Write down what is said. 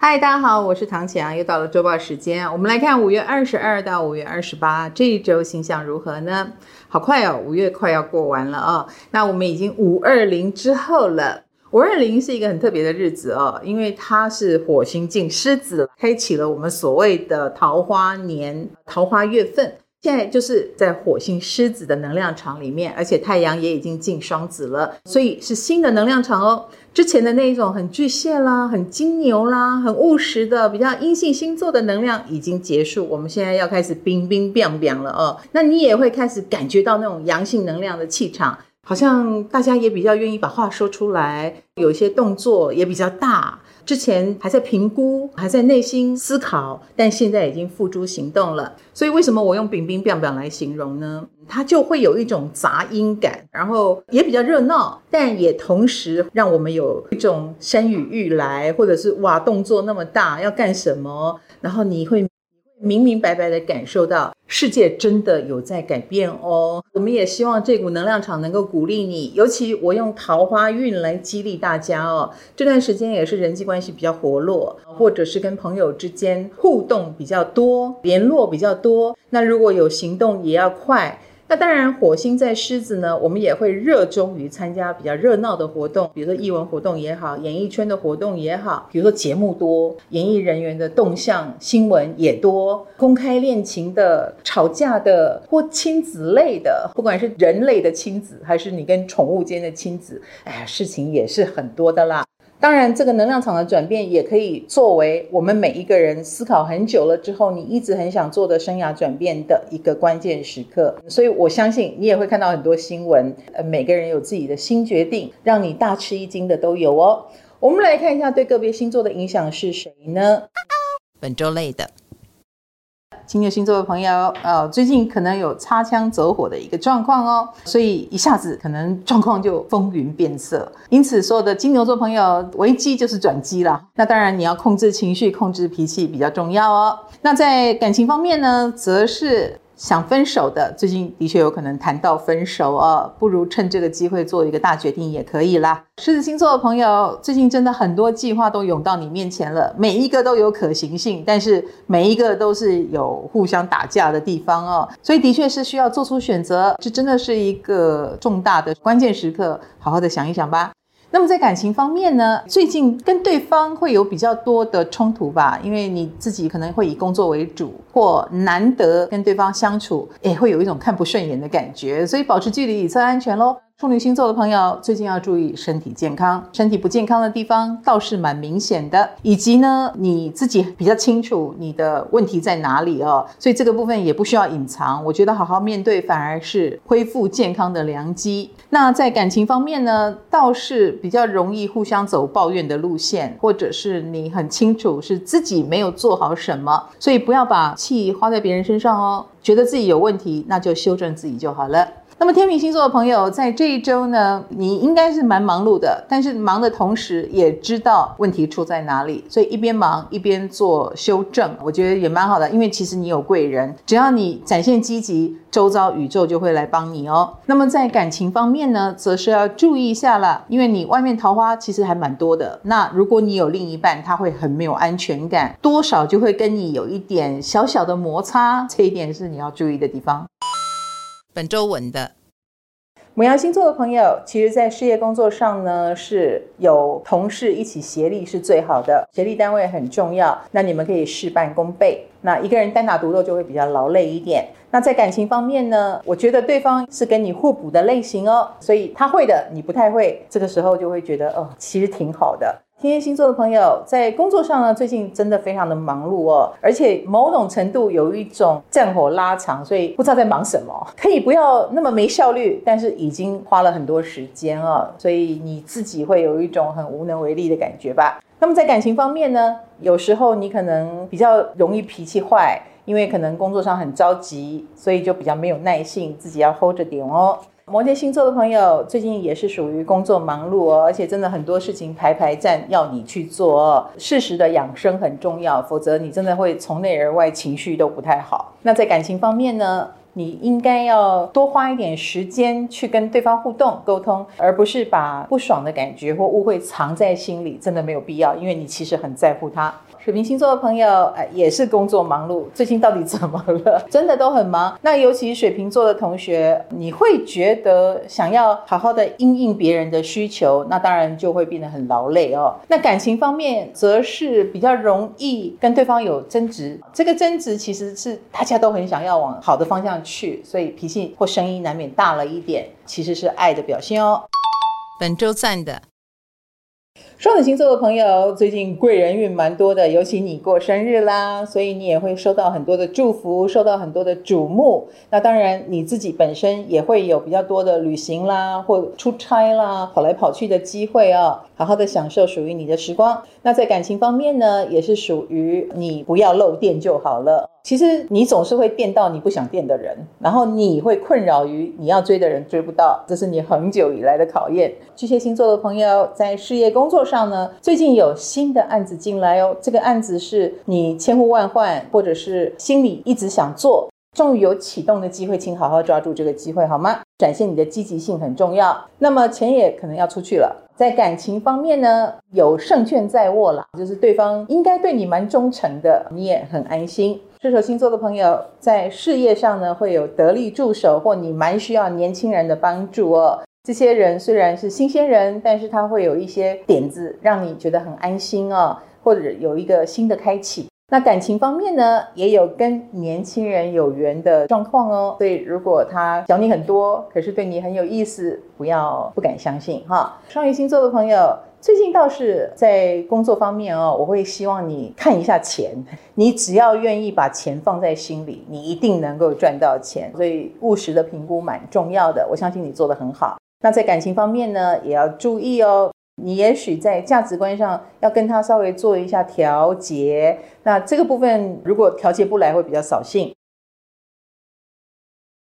嗨，大家好，我是唐綺阳，又到了周报时间。我们来看五月二十二到五月二十八这一周星象如何呢？好快哦，五月快要过完了哦。那我们已经五二零之后了。五二零是一个很特别的日子哦，因为它是火星进狮子，开启了我们所谓的桃花年、桃花月份。现在就是在火星狮子的能量场里面，而且太阳也已经进双子了，所以是新的能量场哦。之前的那一种很巨蟹啦、很金牛啦、很务实的比较阴性星座的能量已经结束，我们现在要开始冰冰变变了哦。那你也会开始感觉到那种阳性能量的气场，好像大家也比较愿意把话说出来，有一些动作也比较大。之前还在评估，还在内心思考，但现在已经付诸行动了。所以为什么我用“冰冰冰冰”来形容呢？它就会有一种杂音感，然后也比较热闹，但也同时让我们有一种山雨欲来，或者是哇，动作那么大，要干什么？然后你会。明明白白的感受到世界真的有在改变哦，我们也希望这股能量场能够鼓励你，尤其我用桃花运来激励大家哦。这段时间也是人际关系比较活络，或者是跟朋友之间互动比较多，联络比较多。那如果有行动也要快。那当然，火星在狮子呢，我们也会热衷于参加比较热闹的活动，比如说艺文活动也好，演艺圈的活动也好，比如说节目多，演艺人员的动向新闻也多，公开恋情的、吵架的或亲子类的，不管是人类的亲子，还是你跟宠物间的亲子，哎呀，事情也是很多的啦。当然，这个能量场的转变也可以作为我们每一个人思考很久了之后，你一直很想做的生涯转变的一个关键时刻。所以我相信你也会看到很多新闻，呃，每个人有自己的新决定，让你大吃一惊的都有哦。我们来看一下对个别星座的影响是谁呢？本周类的。金牛星座的朋友，呃，最近可能有擦枪走火的一个状况哦，所以一下子可能状况就风云变色。因此，所有的金牛座朋友，危机就是转机啦。那当然，你要控制情绪、控制脾气比较重要哦。那在感情方面呢，则是。想分手的，最近的确有可能谈到分手哦，不如趁这个机会做一个大决定也可以啦。狮子星座的朋友，最近真的很多计划都涌到你面前了，每一个都有可行性，但是每一个都是有互相打架的地方哦，所以的确是需要做出选择，这真的是一个重大的关键时刻，好好的想一想吧。那么在感情方面呢，最近跟对方会有比较多的冲突吧，因为你自己可能会以工作为主，或难得跟对方相处，也会有一种看不顺眼的感觉，所以保持距离以策安全喽。处女星座的朋友最近要注意身体健康，身体不健康的地方倒是蛮明显的，以及呢你自己比较清楚你的问题在哪里哦，所以这个部分也不需要隐藏，我觉得好好面对反而是恢复健康的良机。那在感情方面呢，倒是比较容易互相走抱怨的路线，或者是你很清楚是自己没有做好什么，所以不要把气花在别人身上哦，觉得自己有问题，那就修正自己就好了。那么天秤星座的朋友，在这一周呢，你应该是蛮忙碌的，但是忙的同时也知道问题出在哪里，所以一边忙一边做修正，我觉得也蛮好的。因为其实你有贵人，只要你展现积极，周遭宇宙就会来帮你哦。那么在感情方面呢，则是要注意一下了，因为你外面桃花其实还蛮多的。那如果你有另一半，他会很没有安全感，多少就会跟你有一点小小的摩擦，这一点是你要注意的地方。本周稳的母羊星座的朋友，其实，在事业工作上呢，是有同事一起协力是最好的，协力单位很重要。那你们可以事半功倍。那一个人单打独斗就会比较劳累一点。那在感情方面呢，我觉得对方是跟你互补的类型哦，所以他会的，你不太会，这个时候就会觉得哦，其实挺好的。天蝎星座的朋友在工作上呢，最近真的非常的忙碌哦，而且某种程度有一种战火拉长，所以不知道在忙什么。可以不要那么没效率，但是已经花了很多时间哦，所以你自己会有一种很无能为力的感觉吧。那么在感情方面呢，有时候你可能比较容易脾气坏，因为可能工作上很着急，所以就比较没有耐性，自己要 hold 着点哦。摩羯星座的朋友最近也是属于工作忙碌哦，而且真的很多事情排排站要你去做。适时的养生很重要，否则你真的会从内而外情绪都不太好。那在感情方面呢，你应该要多花一点时间去跟对方互动沟通，而不是把不爽的感觉或误会藏在心里，真的没有必要，因为你其实很在乎他。水瓶星座的朋友，哎，也是工作忙碌，最近到底怎么了？真的都很忙。那尤其水瓶座的同学，你会觉得想要好好的应应别人的需求，那当然就会变得很劳累哦。那感情方面，则是比较容易跟对方有争执。这个争执其实是大家都很想要往好的方向去，所以脾气或声音难免大了一点，其实是爱的表现哦。本周赞的。双子星座的朋友，最近贵人运蛮多的，尤其你过生日啦，所以你也会收到很多的祝福，受到很多的瞩目。那当然，你自己本身也会有比较多的旅行啦，或出差啦，跑来跑去的机会啊，好好的享受属于你的时光。那在感情方面呢，也是属于你不要漏电就好了。其实你总是会电到你不想电的人，然后你会困扰于你要追的人追不到，这是你很久以来的考验。巨蟹星座的朋友在事业工作上呢，最近有新的案子进来哦，这个案子是你千呼万唤，或者是心里一直想做，终于有启动的机会，请好好抓住这个机会好吗？展现你的积极性很重要。那么钱也可能要出去了。在感情方面呢，有胜券在握啦，就是对方应该对你蛮忠诚的，你也很安心。射手星座的朋友在事业上呢，会有得力助手，或你蛮需要年轻人的帮助哦。这些人虽然是新鲜人，但是他会有一些点子，让你觉得很安心哦，或者有一个新的开启。那感情方面呢，也有跟年轻人有缘的状况哦。所以如果他小你很多，可是对你很有意思，不要不敢相信哈。双鱼星座的朋友。最近倒是在工作方面哦，我会希望你看一下钱。你只要愿意把钱放在心里，你一定能够赚到钱。所以务实的评估蛮重要的，我相信你做得很好。那在感情方面呢，也要注意哦。你也许在价值观上要跟他稍微做一下调节。那这个部分如果调节不来，会比较扫兴。